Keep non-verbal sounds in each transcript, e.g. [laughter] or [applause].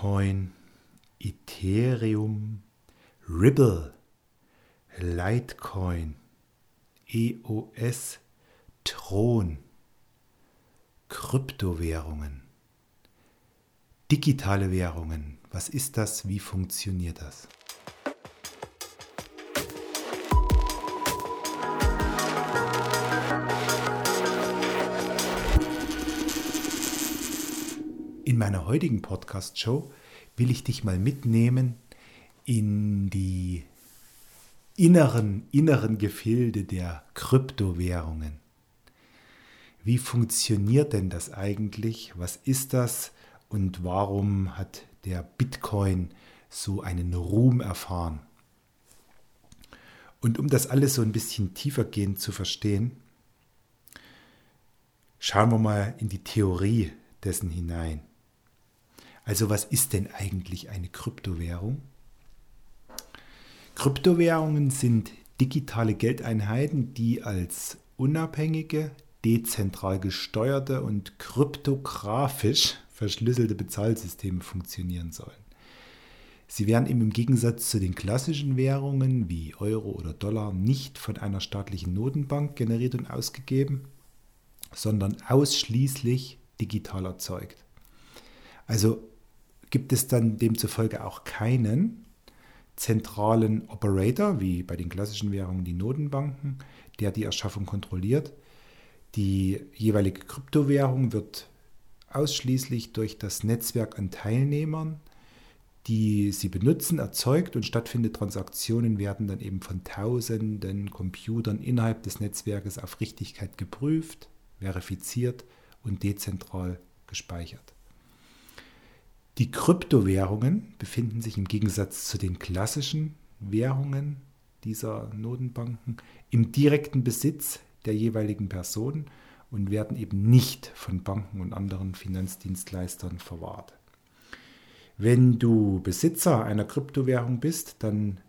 Bitcoin, Ethereum, Ripple, Litecoin, EOS, Tron, Kryptowährungen, digitale Währungen. Was ist das? Wie funktioniert das? In meiner heutigen Podcast-Show will ich dich mal mitnehmen in die inneren, inneren Gefilde der Kryptowährungen. Wie funktioniert denn das eigentlich? Was ist das? Und warum hat der Bitcoin so einen Ruhm erfahren? Und um das alles so ein bisschen tiefergehend zu verstehen, schauen wir mal in die Theorie dessen hinein. Also was ist denn eigentlich eine Kryptowährung? Kryptowährungen sind digitale Geldeinheiten, die als unabhängige, dezentral gesteuerte und kryptografisch verschlüsselte Bezahlsysteme funktionieren sollen. Sie werden eben im Gegensatz zu den klassischen Währungen wie Euro oder Dollar nicht von einer staatlichen Notenbank generiert und ausgegeben, sondern ausschließlich digital erzeugt. Also gibt es dann demzufolge auch keinen zentralen Operator, wie bei den klassischen Währungen die Notenbanken, der die Erschaffung kontrolliert. Die jeweilige Kryptowährung wird ausschließlich durch das Netzwerk an Teilnehmern, die sie benutzen, erzeugt und stattfindende Transaktionen werden dann eben von tausenden Computern innerhalb des Netzwerkes auf Richtigkeit geprüft, verifiziert und dezentral gespeichert. Die Kryptowährungen befinden sich im Gegensatz zu den klassischen Währungen dieser Notenbanken im direkten Besitz der jeweiligen Person und werden eben nicht von Banken und anderen Finanzdienstleistern verwahrt. Wenn du Besitzer einer Kryptowährung bist, dann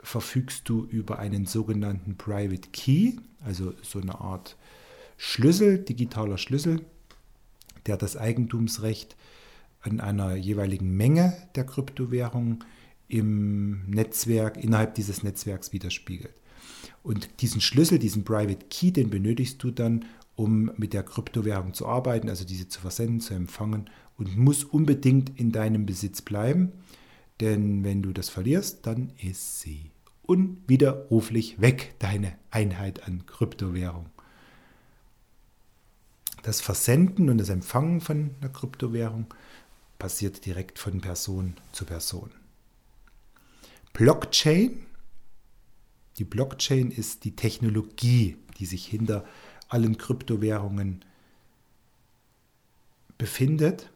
verfügst du über einen sogenannten Private Key, also so eine Art Schlüssel, digitaler Schlüssel, der das Eigentumsrecht an einer jeweiligen Menge der Kryptowährung im Netzwerk, innerhalb dieses Netzwerks widerspiegelt. Und diesen Schlüssel, diesen Private Key, den benötigst du dann, um mit der Kryptowährung zu arbeiten, also diese zu versenden, zu empfangen und muss unbedingt in deinem Besitz bleiben. Denn wenn du das verlierst, dann ist sie unwiderruflich weg, deine Einheit an Kryptowährung. Das Versenden und das Empfangen von einer Kryptowährung passiert direkt von Person zu Person. Blockchain. Die Blockchain ist die Technologie, die sich hinter allen Kryptowährungen befindet.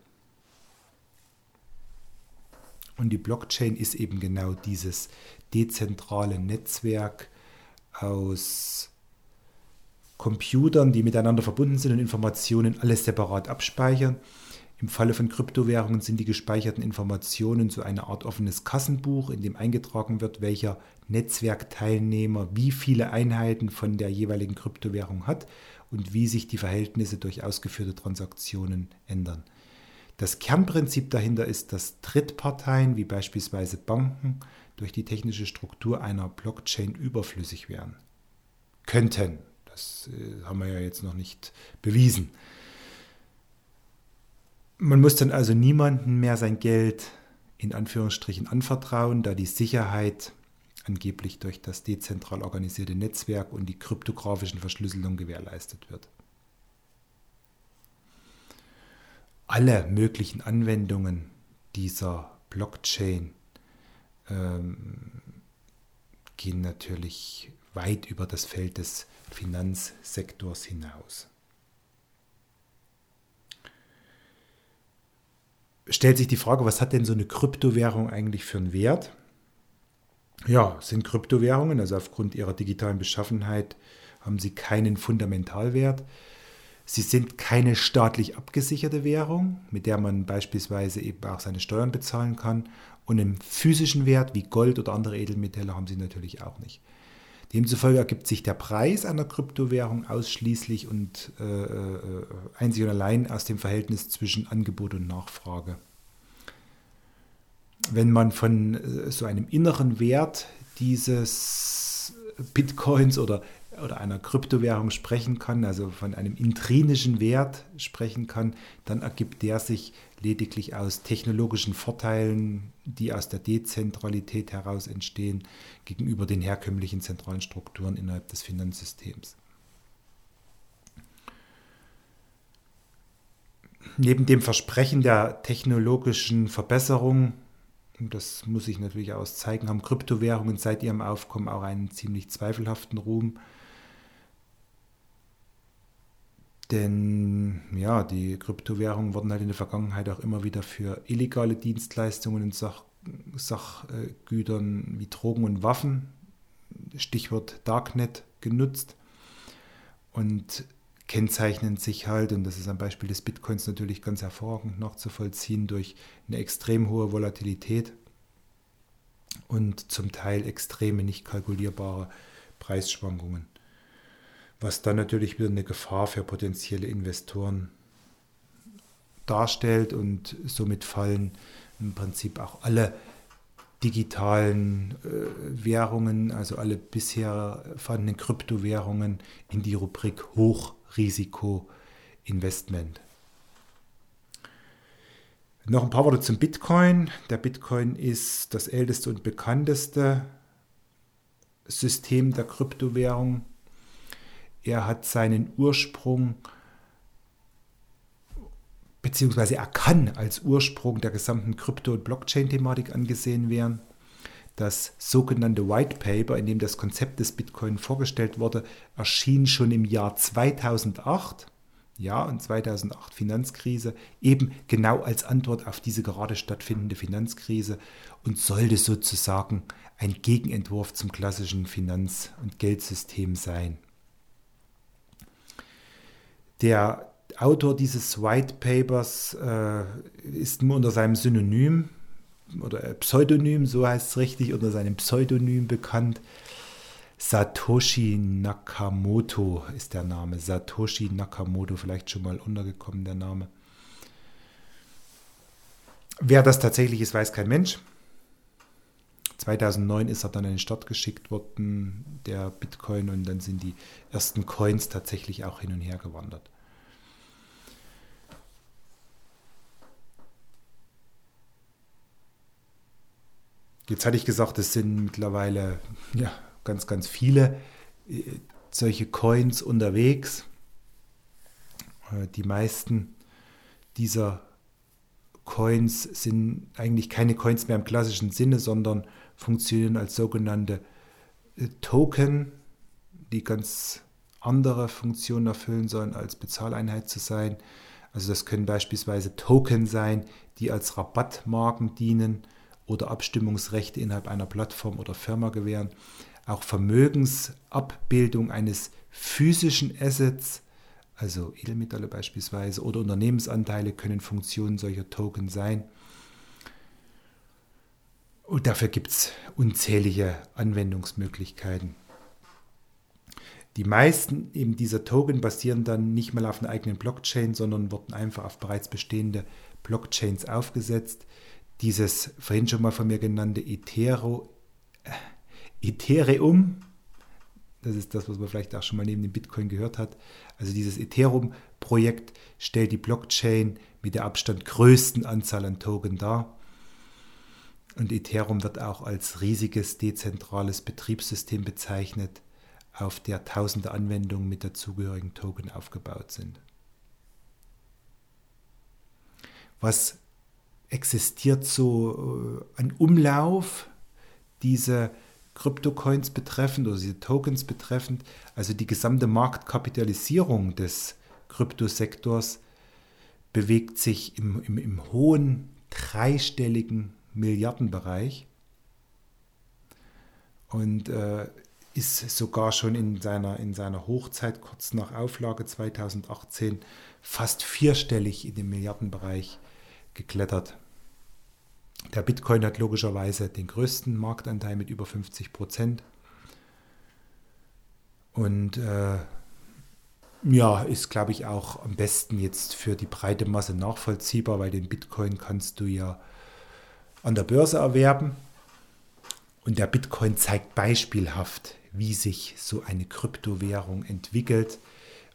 Und die Blockchain ist eben genau dieses dezentrale Netzwerk aus Computern, die miteinander verbunden sind und Informationen alles separat abspeichern im Falle von Kryptowährungen sind die gespeicherten Informationen so eine Art offenes Kassenbuch, in dem eingetragen wird, welcher Netzwerkteilnehmer wie viele Einheiten von der jeweiligen Kryptowährung hat und wie sich die Verhältnisse durch ausgeführte Transaktionen ändern. Das Kernprinzip dahinter ist, dass Drittparteien wie beispielsweise Banken durch die technische Struktur einer Blockchain überflüssig werden könnten. Das äh, haben wir ja jetzt noch nicht bewiesen. Man muss dann also niemandem mehr sein Geld in Anführungsstrichen anvertrauen, da die Sicherheit angeblich durch das dezentral organisierte Netzwerk und die kryptografischen Verschlüsselung gewährleistet wird. Alle möglichen Anwendungen dieser Blockchain ähm, gehen natürlich weit über das Feld des Finanzsektors hinaus. Stellt sich die Frage, was hat denn so eine Kryptowährung eigentlich für einen Wert? Ja, sind Kryptowährungen, also aufgrund ihrer digitalen Beschaffenheit, haben sie keinen Fundamentalwert. Sie sind keine staatlich abgesicherte Währung, mit der man beispielsweise eben auch seine Steuern bezahlen kann. Und einen physischen Wert wie Gold oder andere Edelmetalle haben sie natürlich auch nicht. Demzufolge ergibt sich der Preis einer Kryptowährung ausschließlich und äh, äh, einzig und allein aus dem Verhältnis zwischen Angebot und Nachfrage. wenn man von äh, so einem inneren Wert dieses Bitcoins oder, oder einer Kryptowährung sprechen kann, also von einem intrinischen Wert sprechen kann, dann ergibt der sich lediglich aus technologischen Vorteilen, die aus der Dezentralität heraus entstehen, gegenüber den herkömmlichen zentralen Strukturen innerhalb des Finanzsystems. Neben dem Versprechen der technologischen Verbesserung, das muss ich natürlich auch zeigen, haben Kryptowährungen seit ihrem Aufkommen auch einen ziemlich zweifelhaften Ruhm. Denn ja, die Kryptowährungen wurden halt in der Vergangenheit auch immer wieder für illegale Dienstleistungen und Sach Sachgütern wie Drogen und Waffen, Stichwort Darknet, genutzt und kennzeichnen sich halt, und das ist am Beispiel des Bitcoins natürlich ganz hervorragend nachzuvollziehen, durch eine extrem hohe Volatilität und zum Teil extreme, nicht kalkulierbare Preisschwankungen was dann natürlich wieder eine Gefahr für potenzielle Investoren darstellt und somit fallen im Prinzip auch alle digitalen äh, Währungen, also alle bisher vorhandenen Kryptowährungen in die Rubrik Hochrisiko-Investment. Noch ein paar Worte zum Bitcoin. Der Bitcoin ist das älteste und bekannteste System der Kryptowährung er hat seinen Ursprung, beziehungsweise er kann als Ursprung der gesamten Krypto- und Blockchain-Thematik angesehen werden. Das sogenannte White Paper, in dem das Konzept des Bitcoin vorgestellt wurde, erschien schon im Jahr 2008. Ja, und 2008 Finanzkrise, eben genau als Antwort auf diese gerade stattfindende Finanzkrise und sollte sozusagen ein Gegenentwurf zum klassischen Finanz- und Geldsystem sein. Der Autor dieses White Papers äh, ist nur unter seinem Synonym oder Pseudonym, so heißt es richtig, unter seinem Pseudonym bekannt. Satoshi Nakamoto ist der Name. Satoshi Nakamoto, vielleicht schon mal untergekommen, der Name. Wer das tatsächlich ist, weiß kein Mensch. 2009 ist er dann in den Start geschickt worden, der Bitcoin, und dann sind die ersten Coins tatsächlich auch hin und her gewandert. Jetzt hatte ich gesagt, es sind mittlerweile ja, ganz, ganz viele äh, solche Coins unterwegs. Äh, die meisten dieser Coins sind eigentlich keine Coins mehr im klassischen Sinne, sondern funktionieren als sogenannte äh, Token, die ganz andere Funktionen erfüllen sollen, als Bezahleinheit zu sein. Also das können beispielsweise Token sein, die als Rabattmarken dienen oder Abstimmungsrechte innerhalb einer Plattform oder Firma gewähren. Auch Vermögensabbildung eines physischen Assets, also Edelmetalle beispielsweise, oder Unternehmensanteile können Funktionen solcher Token sein. Und dafür gibt es unzählige Anwendungsmöglichkeiten. Die meisten eben dieser Token basieren dann nicht mal auf einer eigenen Blockchain, sondern wurden einfach auf bereits bestehende Blockchains aufgesetzt. Dieses vorhin schon mal von mir genannte Ethero, äh, Ethereum, das ist das, was man vielleicht auch schon mal neben dem Bitcoin gehört hat. Also dieses Ethereum-Projekt stellt die Blockchain mit der Abstand größten Anzahl an Token dar. Und Ethereum wird auch als riesiges dezentrales Betriebssystem bezeichnet, auf der tausende Anwendungen mit dazugehörigen Token aufgebaut sind. Was existiert so äh, ein Umlauf, diese Kryptocoins betreffend oder diese Tokens betreffend, also die gesamte Marktkapitalisierung des Kryptosektors bewegt sich im, im, im hohen dreistelligen Milliardenbereich und äh, ist sogar schon in seiner, in seiner Hochzeit kurz nach Auflage 2018 fast vierstellig in den Milliardenbereich geklettert. Der Bitcoin hat logischerweise den größten Marktanteil mit über 50 Prozent. Und äh, ja, ist, glaube ich, auch am besten jetzt für die breite Masse nachvollziehbar, weil den Bitcoin kannst du ja an der Börse erwerben. Und der Bitcoin zeigt beispielhaft, wie sich so eine Kryptowährung entwickelt,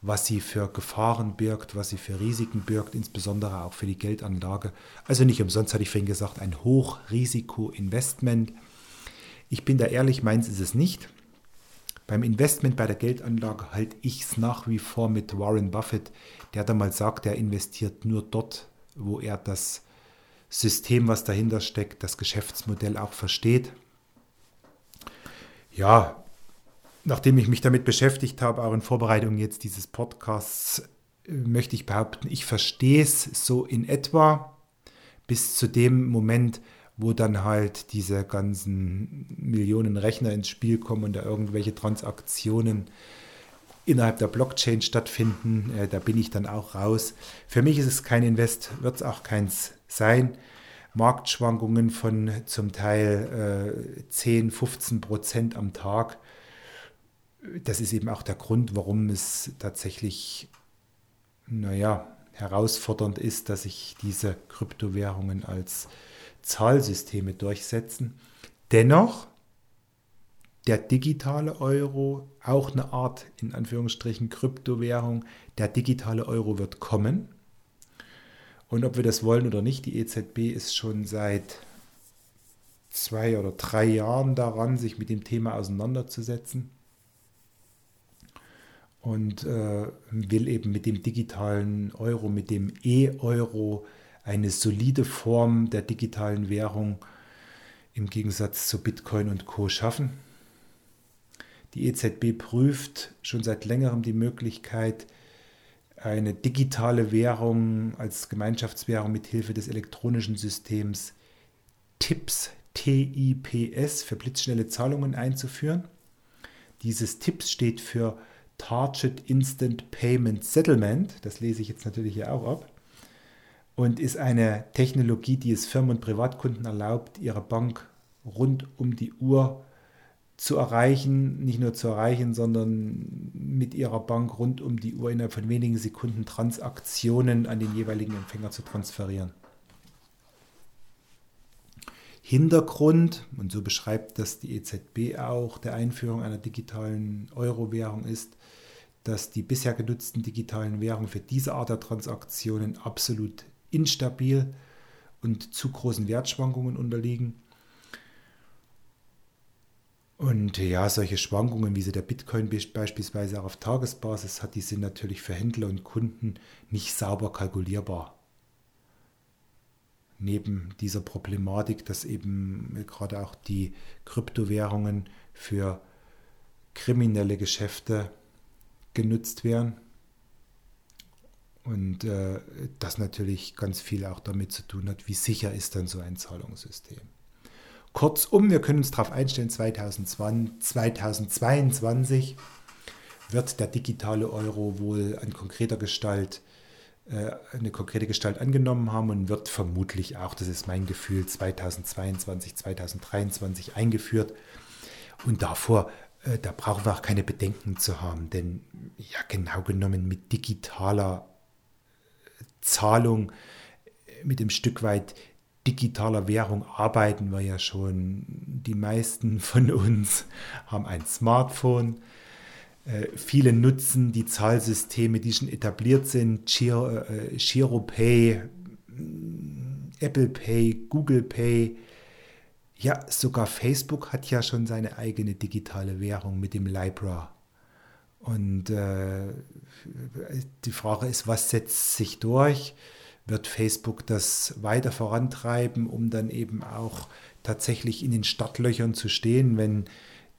was sie für Gefahren birgt, was sie für Risiken birgt, insbesondere auch für die Geldanlage. Also nicht umsonst hatte ich vorhin gesagt, ein Hochrisiko-Investment. Ich bin da ehrlich, meins ist es nicht. Beim Investment bei der Geldanlage halte ich es nach wie vor mit Warren Buffett, der damals sagt, er investiert nur dort, wo er das System, was dahinter steckt, das Geschäftsmodell auch versteht. Ja, nachdem ich mich damit beschäftigt habe, auch in Vorbereitung jetzt dieses Podcasts, möchte ich behaupten, ich verstehe es so in etwa bis zu dem Moment, wo dann halt diese ganzen Millionen Rechner ins Spiel kommen und da irgendwelche Transaktionen innerhalb der Blockchain stattfinden. Äh, da bin ich dann auch raus. Für mich ist es kein Invest, wird es auch keins sein. Marktschwankungen von zum Teil äh, 10, 15 Prozent am Tag. Das ist eben auch der Grund, warum es tatsächlich, naja, herausfordernd ist, dass sich diese Kryptowährungen als Zahlsysteme durchsetzen. Dennoch der digitale Euro, auch eine Art in Anführungsstrichen Kryptowährung, der digitale Euro wird kommen. Und ob wir das wollen oder nicht, die EZB ist schon seit zwei oder drei Jahren daran, sich mit dem Thema auseinanderzusetzen und äh, will eben mit dem digitalen Euro, mit dem E-Euro eine solide Form der digitalen Währung im Gegensatz zu Bitcoin und Co schaffen. Die EZB prüft schon seit längerem die Möglichkeit, eine digitale Währung als Gemeinschaftswährung mit Hilfe des elektronischen Systems TIPS, TIPS für blitzschnelle Zahlungen einzuführen. Dieses TIPS steht für Target Instant Payment Settlement, das lese ich jetzt natürlich hier auch ab, und ist eine Technologie, die es Firmen und Privatkunden erlaubt, ihre Bank rund um die Uhr zu erreichen, nicht nur zu erreichen, sondern mit ihrer Bank rund um die Uhr innerhalb von wenigen Sekunden Transaktionen an den jeweiligen Empfänger zu transferieren. Hintergrund, und so beschreibt das die EZB auch, der Einführung einer digitalen Euro-Währung ist, dass die bisher genutzten digitalen Währungen für diese Art der Transaktionen absolut instabil und zu großen Wertschwankungen unterliegen. Und ja, solche Schwankungen, wie sie der Bitcoin beispielsweise auch auf Tagesbasis hat, die sind natürlich für Händler und Kunden nicht sauber kalkulierbar. Neben dieser Problematik, dass eben gerade auch die Kryptowährungen für kriminelle Geschäfte genutzt werden. Und äh, das natürlich ganz viel auch damit zu tun hat, wie sicher ist dann so ein Zahlungssystem. Kurzum, wir können uns darauf einstellen, 2020, 2022 wird der digitale Euro wohl an konkreter Gestalt eine konkrete Gestalt angenommen haben und wird vermutlich auch, das ist mein Gefühl, 2022, 2023 eingeführt. Und davor, äh, da brauchen wir auch keine Bedenken zu haben, denn ja, genau genommen mit digitaler Zahlung, mit dem Stück weit digitaler Währung arbeiten wir ja schon. Die meisten von uns haben ein Smartphone. Äh, viele nutzen die Zahlsysteme, die schon etabliert sind, Giro, äh, GiroPay, mm, Apple Pay, Google Pay. Ja, sogar Facebook hat ja schon seine eigene digitale Währung mit dem Libra. Und äh, die Frage ist, was setzt sich durch? wird Facebook das weiter vorantreiben, um dann eben auch tatsächlich in den Startlöchern zu stehen, wenn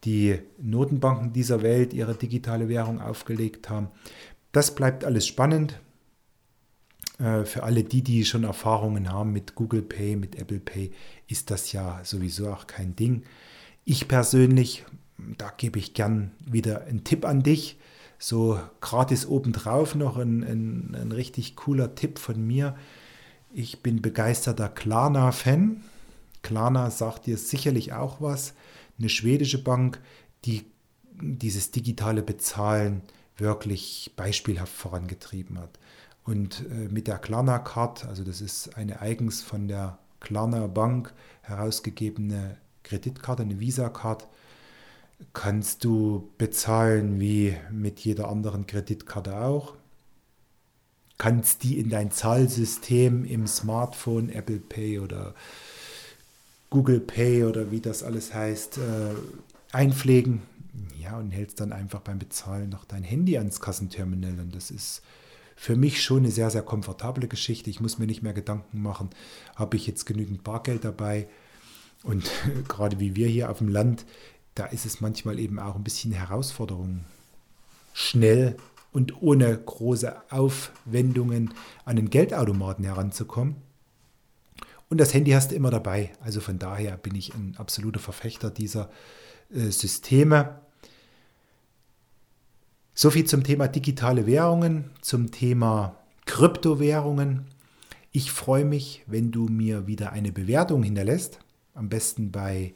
die Notenbanken dieser Welt ihre digitale Währung aufgelegt haben. Das bleibt alles spannend. Äh, für alle die, die schon Erfahrungen haben mit Google Pay, mit Apple Pay, ist das ja sowieso auch kein Ding. Ich persönlich, da gebe ich gern wieder einen Tipp an dich so gratis obendrauf noch ein, ein, ein richtig cooler Tipp von mir. Ich bin begeisterter Klarna-Fan. Klarna sagt dir sicherlich auch was. Eine schwedische Bank, die dieses digitale Bezahlen wirklich beispielhaft vorangetrieben hat. Und äh, mit der Klarna-Card, also das ist eine eigens von der Klarna Bank herausgegebene Kreditkarte, eine Visa-Card, kannst du bezahlen wie mit jeder anderen Kreditkarte auch. Kannst die in dein Zahlsystem im Smartphone, Apple Pay oder Google Pay oder wie das alles heißt, äh, einpflegen. Ja, und hältst dann einfach beim Bezahlen noch dein Handy ans Kassenterminal. Und das ist für mich schon eine sehr, sehr komfortable Geschichte. Ich muss mir nicht mehr Gedanken machen, habe ich jetzt genügend Bargeld dabei. Und [laughs] gerade wie wir hier auf dem Land, da ist es manchmal eben auch ein bisschen Herausforderung, schnell und ohne große Aufwendungen an den Geldautomaten heranzukommen. Und das Handy hast du immer dabei. Also von daher bin ich ein absoluter Verfechter dieser äh, Systeme. So viel zum Thema digitale Währungen, zum Thema Kryptowährungen. Ich freue mich, wenn du mir wieder eine Bewertung hinterlässt. Am besten bei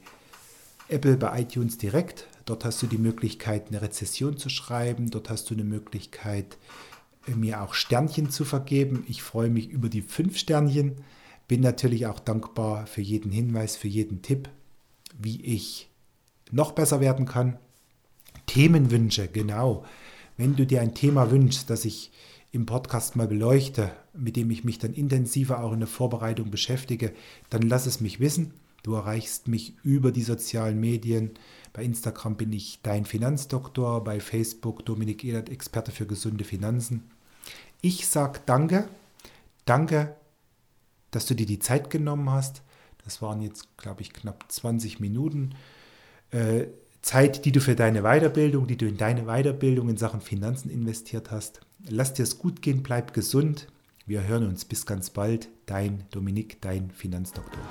Apple, bei iTunes direkt. Dort hast du die Möglichkeit, eine Rezession zu schreiben. Dort hast du eine Möglichkeit, mir auch Sternchen zu vergeben. Ich freue mich über die fünf Sternchen. Bin natürlich auch dankbar für jeden Hinweis, für jeden Tipp, wie ich noch besser werden kann. Themenwünsche, genau. Wenn du dir ein Thema wünschst, das ich im Podcast mal beleuchte, mit dem ich mich dann intensiver auch in der Vorbereitung beschäftige, dann lass es mich wissen. Du erreichst mich über die sozialen Medien. Bei Instagram bin ich dein Finanzdoktor, bei Facebook Dominik Ehlert, Experte für gesunde Finanzen. Ich sage danke. Danke dass du dir die Zeit genommen hast. Das waren jetzt, glaube ich, knapp 20 Minuten. Äh, Zeit, die du für deine Weiterbildung, die du in deine Weiterbildung in Sachen Finanzen investiert hast. Lass dir es gut gehen, bleib gesund. Wir hören uns bis ganz bald. Dein Dominik, dein Finanzdoktor.